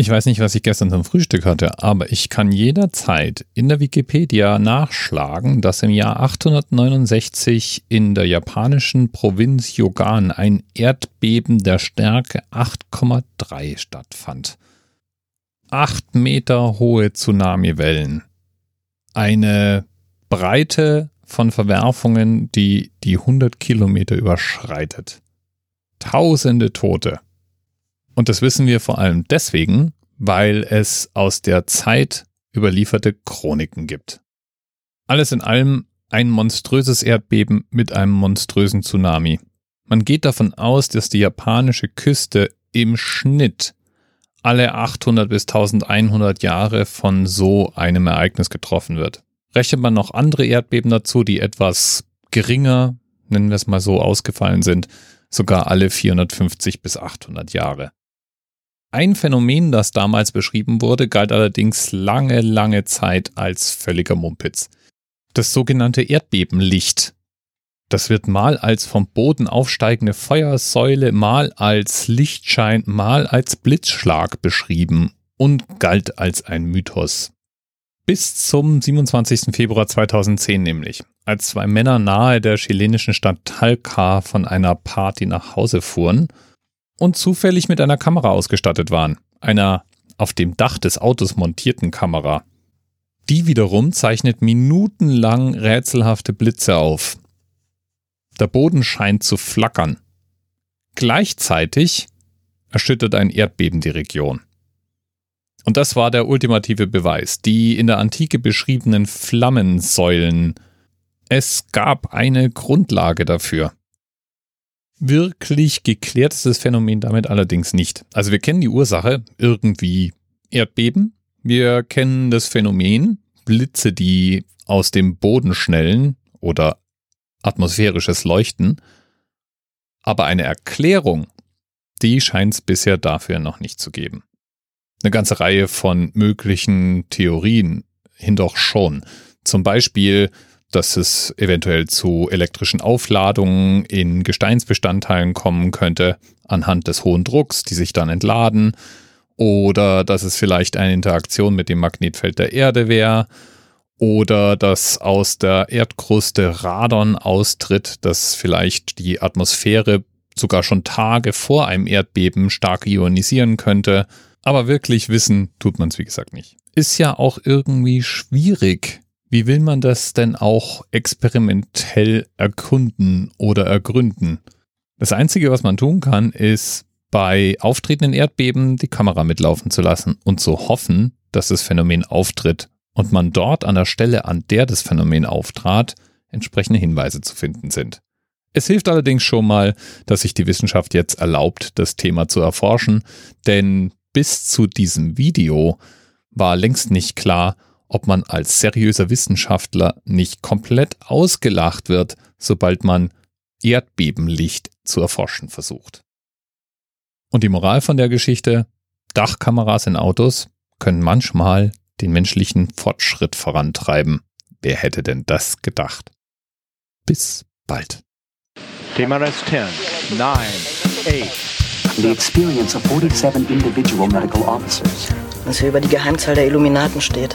Ich weiß nicht, was ich gestern zum Frühstück hatte, aber ich kann jederzeit in der Wikipedia nachschlagen, dass im Jahr 869 in der japanischen Provinz Yogan ein Erdbeben der Stärke 8,3 stattfand. Acht Meter hohe Tsunamiwellen. Eine Breite von Verwerfungen, die die 100 Kilometer überschreitet. Tausende Tote. Und das wissen wir vor allem deswegen, weil es aus der Zeit überlieferte Chroniken gibt. Alles in allem ein monströses Erdbeben mit einem monströsen Tsunami. Man geht davon aus, dass die japanische Küste im Schnitt alle 800 bis 1100 Jahre von so einem Ereignis getroffen wird. Rechnet man noch andere Erdbeben dazu, die etwas geringer, nennen wir es mal so, ausgefallen sind, sogar alle 450 bis 800 Jahre. Ein Phänomen, das damals beschrieben wurde, galt allerdings lange, lange Zeit als völliger Mumpitz. Das sogenannte Erdbebenlicht. Das wird mal als vom Boden aufsteigende Feuersäule, mal als Lichtschein, mal als Blitzschlag beschrieben und galt als ein Mythos. Bis zum 27. Februar 2010 nämlich, als zwei Männer nahe der chilenischen Stadt Talca von einer Party nach Hause fuhren und zufällig mit einer Kamera ausgestattet waren, einer auf dem Dach des Autos montierten Kamera. Die wiederum zeichnet minutenlang rätselhafte Blitze auf. Der Boden scheint zu flackern. Gleichzeitig erschüttert ein Erdbeben die Region. Und das war der ultimative Beweis, die in der Antike beschriebenen Flammensäulen. Es gab eine Grundlage dafür. Wirklich geklärt ist das Phänomen damit allerdings nicht. Also wir kennen die Ursache, irgendwie Erdbeben. Wir kennen das Phänomen, Blitze, die aus dem Boden schnellen oder atmosphärisches Leuchten. Aber eine Erklärung, die scheint es bisher dafür noch nicht zu geben. Eine ganze Reihe von möglichen Theorien hindoch schon. Zum Beispiel dass es eventuell zu elektrischen Aufladungen in Gesteinsbestandteilen kommen könnte, anhand des hohen Drucks, die sich dann entladen, oder dass es vielleicht eine Interaktion mit dem Magnetfeld der Erde wäre, oder dass aus der Erdkruste Radon austritt, das vielleicht die Atmosphäre sogar schon Tage vor einem Erdbeben stark ionisieren könnte. Aber wirklich wissen tut man es, wie gesagt, nicht. Ist ja auch irgendwie schwierig, wie will man das denn auch experimentell erkunden oder ergründen? Das Einzige, was man tun kann, ist bei auftretenden Erdbeben die Kamera mitlaufen zu lassen und zu hoffen, dass das Phänomen auftritt und man dort an der Stelle, an der das Phänomen auftrat, entsprechende Hinweise zu finden sind. Es hilft allerdings schon mal, dass sich die Wissenschaft jetzt erlaubt, das Thema zu erforschen, denn bis zu diesem Video war längst nicht klar, ob man als seriöser Wissenschaftler nicht komplett ausgelacht wird, sobald man Erdbebenlicht zu erforschen versucht. Und die Moral von der Geschichte, Dachkameras in Autos können manchmal den menschlichen Fortschritt vorantreiben. Wer hätte denn das gedacht? Bis bald. TMRS 10, 9, 8. The experience of 47 individual medical officers. Was hier über die Geheimzahl der Illuminaten steht.